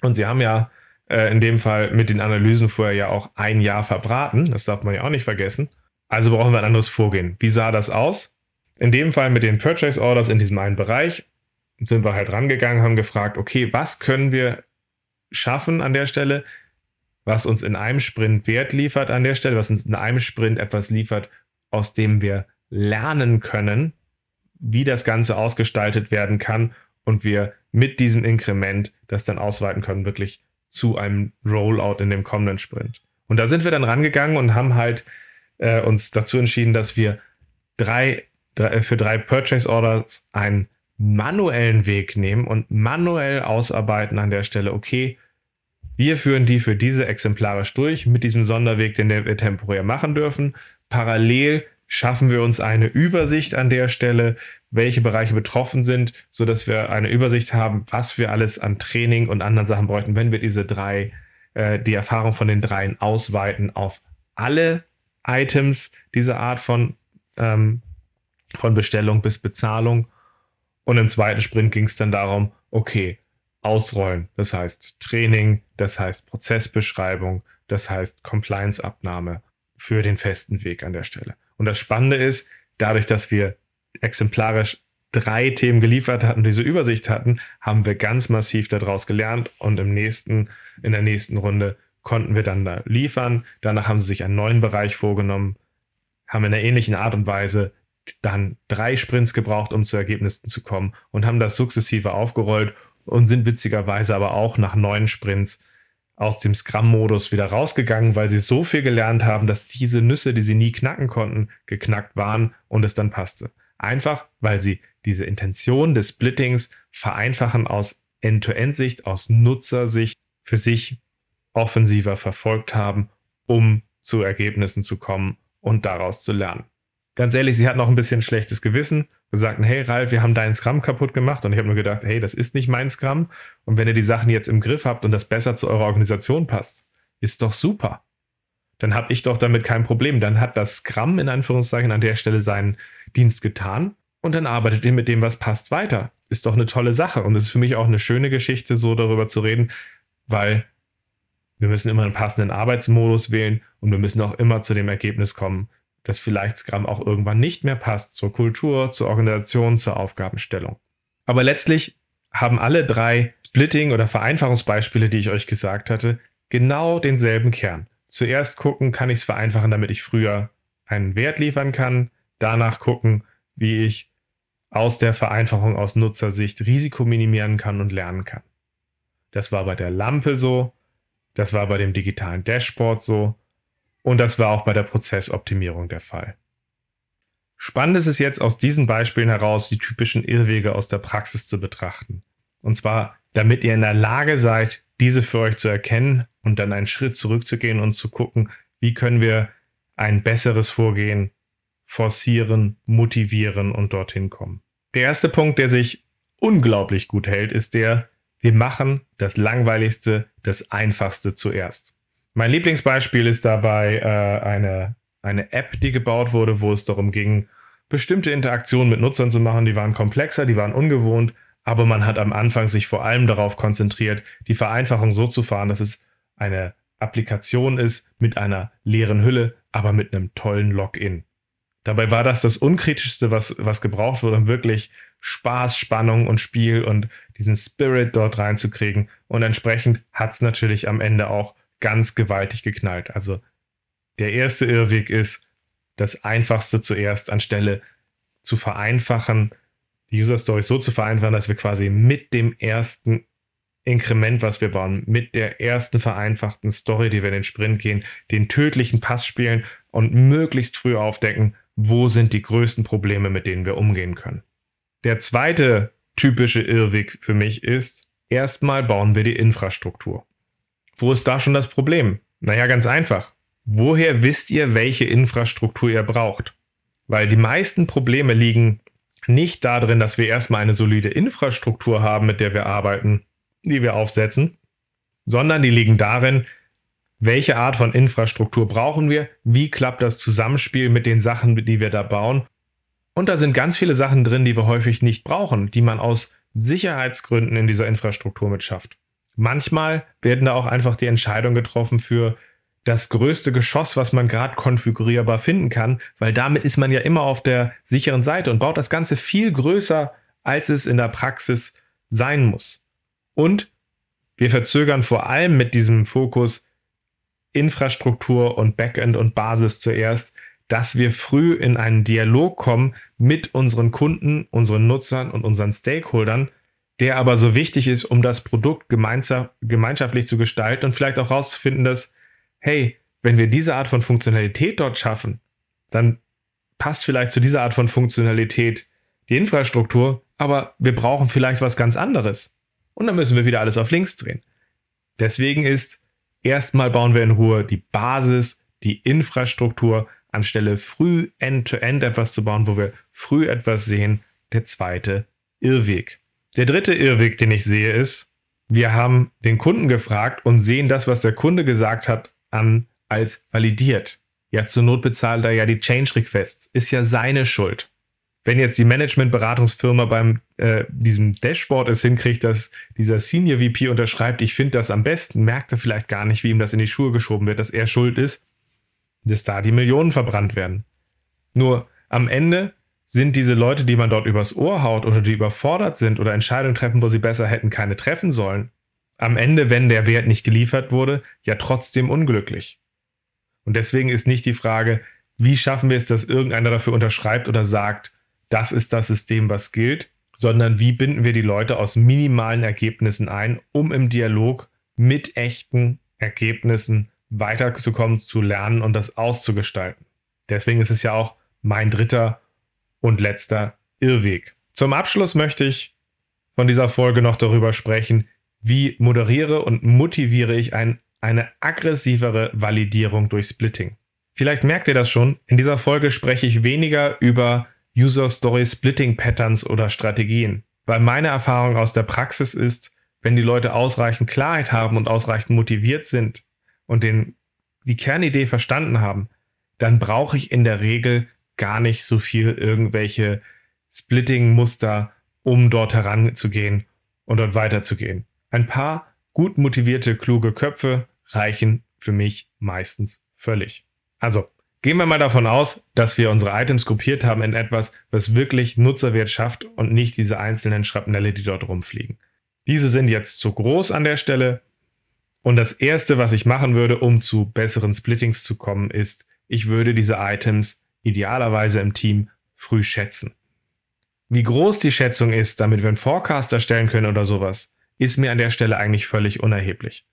[SPEAKER 1] Und sie haben ja äh, in dem Fall mit den Analysen vorher ja auch ein Jahr verbraten. Das darf man ja auch nicht vergessen. Also brauchen wir ein anderes Vorgehen. Wie sah das aus? In dem Fall mit den Purchase Orders in diesem einen Bereich sind wir halt rangegangen, haben gefragt, okay, was können wir schaffen an der Stelle, was uns in einem Sprint Wert liefert an der Stelle, was uns in einem Sprint etwas liefert, aus dem wir lernen können, wie das Ganze ausgestaltet werden kann und wir mit diesem Inkrement das dann ausweiten können, wirklich zu einem Rollout in dem kommenden Sprint. Und da sind wir dann rangegangen und haben halt äh, uns dazu entschieden, dass wir drei, drei, für drei Purchase Orders ein manuellen Weg nehmen und manuell ausarbeiten an der Stelle, okay, wir führen die für diese exemplarisch durch mit diesem Sonderweg, den wir temporär machen dürfen. Parallel schaffen wir uns eine Übersicht an der Stelle, welche Bereiche betroffen sind, sodass wir eine Übersicht haben, was wir alles an Training und anderen Sachen bräuchten, wenn wir diese drei, äh, die Erfahrung von den dreien ausweiten auf alle Items dieser Art von, ähm, von Bestellung bis Bezahlung und im zweiten Sprint ging es dann darum, okay, ausrollen. Das heißt Training, das heißt Prozessbeschreibung, das heißt Compliance-Abnahme für den festen Weg an der Stelle. Und das Spannende ist, dadurch, dass wir exemplarisch drei Themen geliefert hatten, diese Übersicht hatten, haben wir ganz massiv daraus gelernt und im nächsten, in der nächsten Runde konnten wir dann da liefern. Danach haben sie sich einen neuen Bereich vorgenommen, haben in einer ähnlichen Art und Weise dann drei Sprints gebraucht, um zu Ergebnissen zu kommen und haben das sukzessive aufgerollt und sind witzigerweise aber auch nach neun Sprints aus dem Scrum-Modus wieder rausgegangen, weil sie so viel gelernt haben, dass diese Nüsse, die sie nie knacken konnten, geknackt waren und es dann passte. Einfach, weil sie diese Intention des Splittings vereinfachen aus End-to-End-Sicht, aus Nutzersicht für sich offensiver verfolgt haben, um zu Ergebnissen zu kommen und daraus zu lernen ganz ehrlich, sie hatten auch ein bisschen schlechtes Gewissen. Wir sagten, hey Ralf, wir haben deinen Scrum kaputt gemacht. Und ich habe nur gedacht, hey, das ist nicht mein Scrum. Und wenn ihr die Sachen jetzt im Griff habt und das besser zu eurer Organisation passt, Ist doch super. Dann habe ich doch damit kein Problem. Dann hat das Scrum in Anführungszeichen an der Stelle seinen Dienst getan und dann arbeitet ihr mit dem, was passt, weiter. Ist doch eine tolle Sache. Und es ist für mich auch eine schöne Geschichte, so darüber zu reden, weil wir müssen immer einen passenden Arbeitsmodus wählen und wir müssen auch immer zu dem Ergebnis kommen, dass vielleicht Scrum auch irgendwann nicht mehr passt zur Kultur, zur Organisation, zur Aufgabenstellung. Aber letztlich haben alle drei Splitting- oder Vereinfachungsbeispiele, die ich euch gesagt hatte, genau denselben Kern. Zuerst gucken, kann ich es vereinfachen, damit ich früher einen Wert liefern kann. Danach gucken, wie ich aus der Vereinfachung aus Nutzersicht Risiko minimieren kann und lernen kann. Das war bei der Lampe so, das war bei dem digitalen Dashboard so und das war auch bei der Prozessoptimierung der Fall. Spannend ist es jetzt aus diesen Beispielen heraus, die typischen Irrwege aus der Praxis zu betrachten. Und zwar, damit ihr in der Lage seid, diese für euch zu erkennen und dann einen Schritt zurückzugehen und zu gucken, wie können wir ein besseres Vorgehen forcieren, motivieren und dorthin kommen. Der erste Punkt, der sich unglaublich gut hält, ist der, wir machen das Langweiligste, das Einfachste zuerst. Mein Lieblingsbeispiel ist dabei äh, eine, eine App, die gebaut wurde, wo es darum ging, bestimmte Interaktionen mit Nutzern zu machen. Die waren komplexer, die waren ungewohnt, aber man hat am Anfang sich vor allem darauf konzentriert, die Vereinfachung so zu fahren, dass es eine Applikation ist mit einer leeren Hülle, aber mit einem tollen Login. Dabei war das das Unkritischste, was, was gebraucht wurde, um wirklich Spaß, Spannung und Spiel und diesen Spirit dort reinzukriegen. Und entsprechend hat es natürlich am Ende auch ganz gewaltig geknallt. Also der erste Irrweg ist, das Einfachste zuerst anstelle zu vereinfachen, die User Story so zu vereinfachen, dass wir quasi mit dem ersten Inkrement, was wir bauen, mit der ersten vereinfachten Story, die wir in den Sprint gehen, den tödlichen Pass spielen und möglichst früh aufdecken, wo sind die größten Probleme, mit denen wir umgehen können. Der zweite typische Irrweg für mich ist, erstmal bauen wir die Infrastruktur. Wo ist da schon das Problem? Naja, ganz einfach. Woher wisst ihr, welche Infrastruktur ihr braucht? Weil die meisten Probleme liegen nicht darin, dass wir erstmal eine solide Infrastruktur haben, mit der wir arbeiten, die wir aufsetzen, sondern die liegen darin, welche Art von Infrastruktur brauchen wir, wie klappt das Zusammenspiel mit den Sachen, die wir da bauen. Und da sind ganz viele Sachen drin, die wir häufig nicht brauchen, die man aus Sicherheitsgründen in dieser Infrastruktur mit schafft. Manchmal werden da auch einfach die Entscheidungen getroffen für das größte Geschoss, was man gerade konfigurierbar finden kann, weil damit ist man ja immer auf der sicheren Seite und baut das Ganze viel größer, als es in der Praxis sein muss. Und wir verzögern vor allem mit diesem Fokus Infrastruktur und Backend und Basis zuerst, dass wir früh in einen Dialog kommen mit unseren Kunden, unseren Nutzern und unseren Stakeholdern, der aber so wichtig ist, um das Produkt gemeinschaftlich zu gestalten und vielleicht auch herauszufinden, dass, hey, wenn wir diese Art von Funktionalität dort schaffen, dann passt vielleicht zu dieser Art von Funktionalität die Infrastruktur, aber wir brauchen vielleicht was ganz anderes. Und dann müssen wir wieder alles auf links drehen. Deswegen ist Erstmal bauen wir in Ruhe die Basis, die Infrastruktur, anstelle früh end-to-end -End etwas zu bauen, wo wir früh etwas sehen. Der zweite Irrweg. Der dritte Irrweg, den ich sehe, ist, wir haben den Kunden gefragt und sehen das, was der Kunde gesagt hat, an als validiert. Ja, zur Not bezahlt er ja die Change Requests. Ist ja seine Schuld wenn jetzt die Managementberatungsfirma beim äh, diesem Dashboard es hinkriegt, dass dieser Senior VP unterschreibt, ich finde das am besten, merkt er vielleicht gar nicht, wie ihm das in die Schuhe geschoben wird, dass er schuld ist, dass da die Millionen verbrannt werden. Nur am Ende sind diese Leute, die man dort übers Ohr haut oder die überfordert sind oder Entscheidungen treffen, wo sie besser hätten keine treffen sollen, am Ende, wenn der Wert nicht geliefert wurde, ja trotzdem unglücklich. Und deswegen ist nicht die Frage, wie schaffen wir es, dass irgendeiner dafür unterschreibt oder sagt, das ist das System, was gilt, sondern wie binden wir die Leute aus minimalen Ergebnissen ein, um im Dialog mit echten Ergebnissen weiterzukommen, zu lernen und das auszugestalten. Deswegen ist es ja auch mein dritter und letzter Irrweg. Zum Abschluss möchte ich von dieser Folge noch darüber sprechen, wie moderiere und motiviere ich ein, eine aggressivere Validierung durch Splitting. Vielleicht merkt ihr das schon, in dieser Folge spreche ich weniger über User Story Splitting Patterns oder Strategien. Weil meine Erfahrung aus der Praxis ist, wenn die Leute ausreichend Klarheit haben und ausreichend motiviert sind und den, die Kernidee verstanden haben, dann brauche ich in der Regel gar nicht so viel irgendwelche Splitting-Muster, um dort heranzugehen und dort weiterzugehen. Ein paar gut motivierte, kluge Köpfe reichen für mich meistens völlig. Also, gehen wir mal davon aus, dass wir unsere Items gruppiert haben in etwas, was wirklich Nutzerwert schafft und nicht diese einzelnen Schrapnelle, die dort rumfliegen. Diese sind jetzt zu groß an der Stelle. Und das erste, was ich machen würde, um zu besseren Splittings zu kommen, ist, ich würde diese Items idealerweise im Team früh schätzen. Wie groß die Schätzung ist, damit wir einen Forecast erstellen können oder sowas, ist mir an der Stelle eigentlich völlig unerheblich.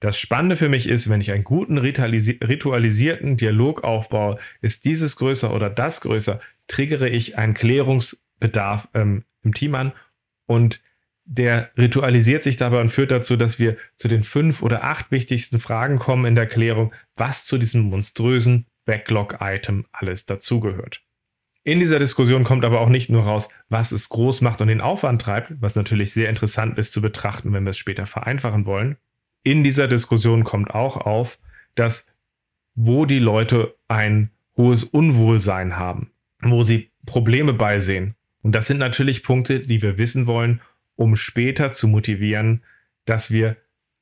[SPEAKER 1] Das Spannende für mich ist, wenn ich einen guten ritualisierten Dialog aufbaue, ist dieses größer oder das größer, triggere ich einen Klärungsbedarf ähm, im Team an und der ritualisiert sich dabei und führt dazu, dass wir zu den fünf oder acht wichtigsten Fragen kommen in der Klärung, was zu diesem monströsen Backlog-Item alles dazugehört. In dieser Diskussion kommt aber auch nicht nur raus, was es groß macht und den Aufwand treibt, was natürlich sehr interessant ist zu betrachten, wenn wir es später vereinfachen wollen. In dieser Diskussion kommt auch auf, dass wo die Leute ein hohes Unwohlsein haben, wo sie Probleme beisehen. Und das sind natürlich Punkte, die wir wissen wollen, um später zu motivieren, dass wir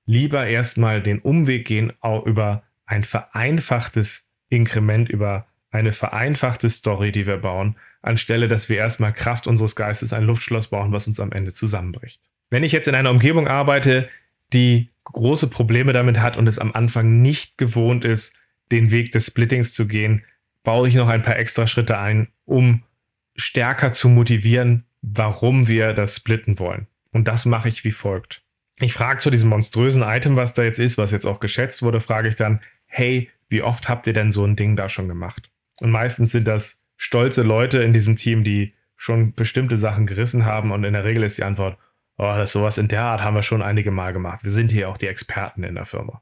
[SPEAKER 1] lieber erstmal den Umweg gehen, auch über ein vereinfachtes Inkrement, über eine vereinfachte Story, die wir bauen, anstelle dass wir erstmal Kraft unseres Geistes ein Luftschloss bauen, was uns am Ende zusammenbricht. Wenn ich jetzt in einer Umgebung arbeite, die große Probleme damit hat und es am Anfang nicht gewohnt ist, den Weg des Splittings zu gehen, baue ich noch ein paar extra Schritte ein, um stärker zu motivieren, warum wir das splitten wollen. Und das mache ich wie folgt. Ich frage zu diesem monströsen Item, was da jetzt ist, was jetzt auch geschätzt wurde, frage ich dann, hey, wie oft habt ihr denn so ein Ding da schon gemacht? Und meistens sind das stolze Leute in diesem Team, die schon bestimmte Sachen gerissen haben. Und in der Regel ist die Antwort, oh, das sowas in der Art haben wir schon einige Mal gemacht. Wir sind hier auch die Experten in der Firma.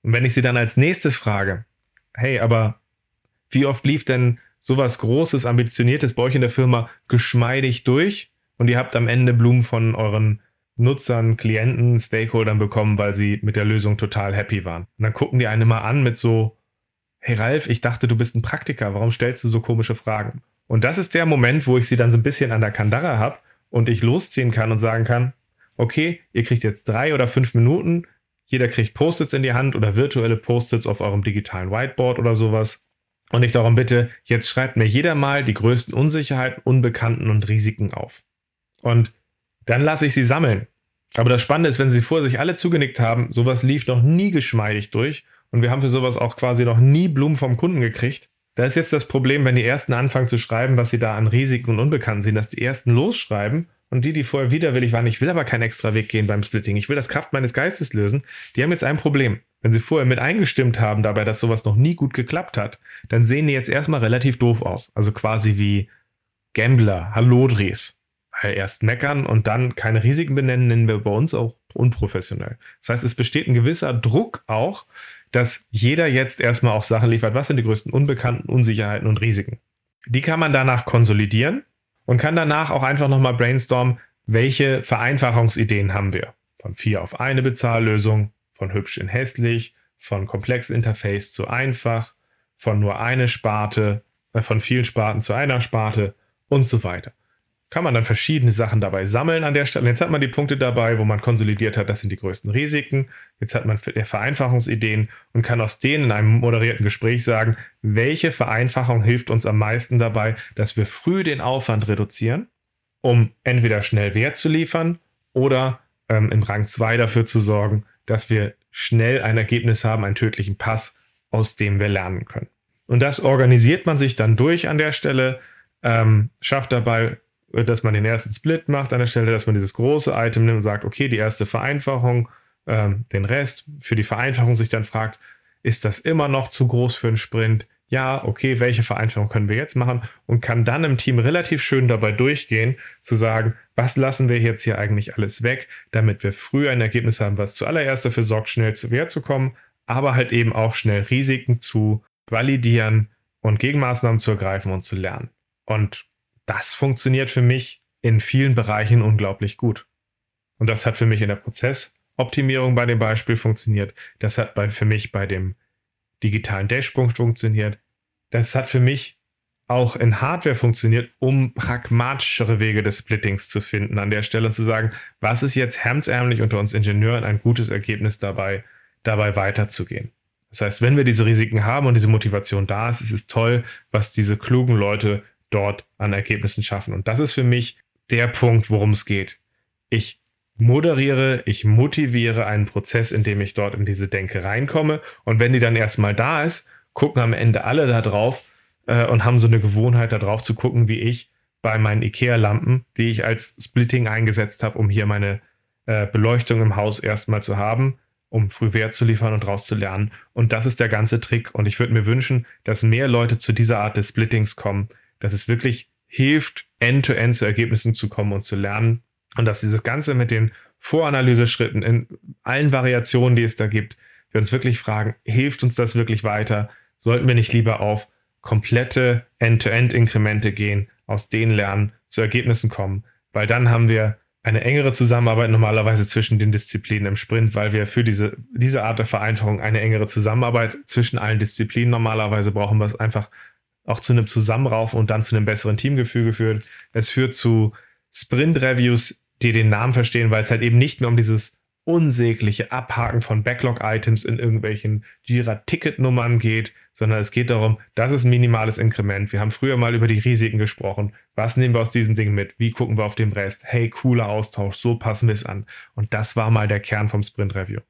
[SPEAKER 1] Und wenn ich sie dann als nächstes frage, hey, aber wie oft lief denn sowas Großes, Ambitioniertes bei euch in der Firma geschmeidig durch und ihr habt am Ende Blumen von euren Nutzern, Klienten, Stakeholdern bekommen, weil sie mit der Lösung total happy waren. Und dann gucken die einen immer an mit so, hey Ralf, ich dachte, du bist ein Praktiker, warum stellst du so komische Fragen? Und das ist der Moment, wo ich sie dann so ein bisschen an der Kandara habe und ich losziehen kann und sagen kann, okay, ihr kriegt jetzt drei oder fünf Minuten, jeder kriegt Post-its in die Hand oder virtuelle Post-its auf eurem digitalen Whiteboard oder sowas. Und ich darum bitte, jetzt schreibt mir jeder mal die größten Unsicherheiten, Unbekannten und Risiken auf. Und dann lasse ich sie sammeln. Aber das Spannende ist, wenn sie vor sich alle zugenickt haben, sowas lief noch nie geschmeidig durch und wir haben für sowas auch quasi noch nie Blumen vom Kunden gekriegt. Da ist jetzt das Problem, wenn die ersten anfangen zu schreiben, was sie da an Risiken und Unbekannten sehen, dass die ersten losschreiben und die, die vorher widerwillig waren, ich will aber keinen extra Weg gehen beim Splitting, ich will das Kraft meines Geistes lösen, die haben jetzt ein Problem. Wenn sie vorher mit eingestimmt haben dabei, dass sowas noch nie gut geklappt hat, dann sehen die jetzt erstmal relativ doof aus. Also quasi wie Gambler, Hallodris. Weil erst meckern und dann keine Risiken benennen, nennen wir bei uns auch unprofessionell. Das heißt, es besteht ein gewisser Druck auch, dass jeder jetzt erstmal auch Sachen liefert. Was sind die größten Unbekannten, Unsicherheiten und Risiken? Die kann man danach konsolidieren und kann danach auch einfach nochmal brainstormen, welche Vereinfachungsideen haben wir. Von vier auf eine Bezahllösung, von hübsch in hässlich, von komplex Interface zu einfach, von nur eine Sparte, äh, von vielen Sparten zu einer Sparte und so weiter kann man dann verschiedene Sachen dabei sammeln an der Stelle. Jetzt hat man die Punkte dabei, wo man konsolidiert hat, das sind die größten Risiken. Jetzt hat man Vereinfachungsideen und kann aus denen in einem moderierten Gespräch sagen, welche Vereinfachung hilft uns am meisten dabei, dass wir früh den Aufwand reduzieren, um entweder schnell Wert zu liefern oder ähm, im Rang 2 dafür zu sorgen, dass wir schnell ein Ergebnis haben, einen tödlichen Pass, aus dem wir lernen können. Und das organisiert man sich dann durch an der Stelle, ähm, schafft dabei dass man den ersten Split macht an der Stelle, dass man dieses große Item nimmt und sagt, okay, die erste Vereinfachung, ähm, den Rest für die Vereinfachung sich dann fragt, ist das immer noch zu groß für einen Sprint? Ja, okay, welche Vereinfachung können wir jetzt machen? Und kann dann im Team relativ schön dabei durchgehen, zu sagen, was lassen wir jetzt hier eigentlich alles weg, damit wir früh ein Ergebnis haben, was zuallererst dafür sorgt, schnell zu Wehr zu kommen, aber halt eben auch schnell Risiken zu validieren und Gegenmaßnahmen zu ergreifen und zu lernen. Und das funktioniert für mich in vielen Bereichen unglaublich gut. Und das hat für mich in der Prozess Optimierung bei dem Beispiel funktioniert. Das hat bei, für mich bei dem digitalen Dashpunkt funktioniert. Das hat für mich auch in Hardware funktioniert, um pragmatischere Wege des Splittings zu finden an der Stelle zu sagen, was ist jetzt hemdsärmlich unter uns Ingenieuren ein gutes Ergebnis dabei, dabei weiterzugehen. Das heißt, wenn wir diese Risiken haben und diese Motivation da ist, ist es toll, was diese klugen Leute dort an Ergebnissen schaffen. Und das ist für mich der Punkt, worum es geht. Ich moderiere, ich motiviere einen Prozess, in dem ich dort in diese Denke reinkomme. Und wenn die dann erstmal da ist, gucken am Ende alle da drauf äh, und haben so eine Gewohnheit, da drauf zu gucken, wie ich bei meinen IKEA-Lampen, die ich als Splitting eingesetzt habe, um hier meine äh, Beleuchtung im Haus erstmal zu haben, um früh Wert zu liefern und rauszulernen. Und das ist der ganze Trick. Und ich würde mir wünschen, dass mehr Leute zu dieser Art des Splittings kommen, dass es wirklich hilft, end-to-end -end zu Ergebnissen zu kommen und zu lernen. Und dass dieses Ganze mit den Voranalyseschritten in allen Variationen, die es da gibt, wir uns wirklich fragen, hilft uns das wirklich weiter? Sollten wir nicht lieber auf komplette End-to-End-Inkremente gehen, aus denen lernen, zu Ergebnissen kommen, weil dann haben wir eine engere Zusammenarbeit normalerweise zwischen den Disziplinen im Sprint, weil wir für diese, diese Art der Vereinfachung eine engere Zusammenarbeit zwischen allen Disziplinen normalerweise brauchen, was einfach auch zu einem Zusammenraufen und dann zu einem besseren Teamgefüge führt. Es führt zu Sprint-Reviews, die den Namen verstehen, weil es halt eben nicht mehr um dieses unsägliche Abhaken von Backlog-Items in irgendwelchen Jira-Ticket-Nummern geht, sondern es geht darum, das ist minimales Inkrement. Wir haben früher mal über die Risiken gesprochen. Was nehmen wir aus diesem Ding mit? Wie gucken wir auf den Rest? Hey, cooler Austausch, so passen wir es an. Und das war mal der Kern vom Sprint Review.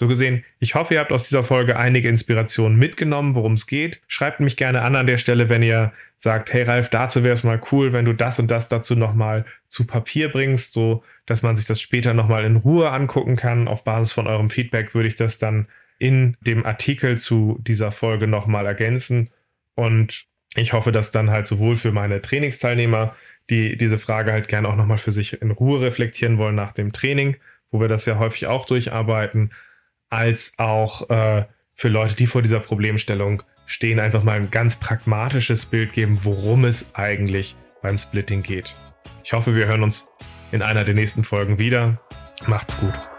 [SPEAKER 1] So gesehen, ich hoffe, ihr habt aus dieser Folge einige Inspirationen mitgenommen, worum es geht. Schreibt mich gerne an an der Stelle, wenn ihr sagt, hey Ralf, dazu wäre es mal cool, wenn du das und das dazu nochmal zu Papier bringst, so dass man sich das später nochmal in Ruhe angucken kann. Auf Basis von eurem Feedback würde ich das dann in dem Artikel zu dieser Folge nochmal ergänzen. Und ich hoffe, dass dann halt sowohl für meine Trainingsteilnehmer, die diese Frage halt gerne auch nochmal für sich in Ruhe reflektieren wollen nach dem Training, wo wir das ja häufig auch durcharbeiten, als auch äh, für Leute, die vor dieser Problemstellung stehen, einfach mal ein ganz pragmatisches Bild geben, worum es eigentlich beim Splitting geht. Ich hoffe, wir hören uns in einer der nächsten Folgen wieder. Macht's gut.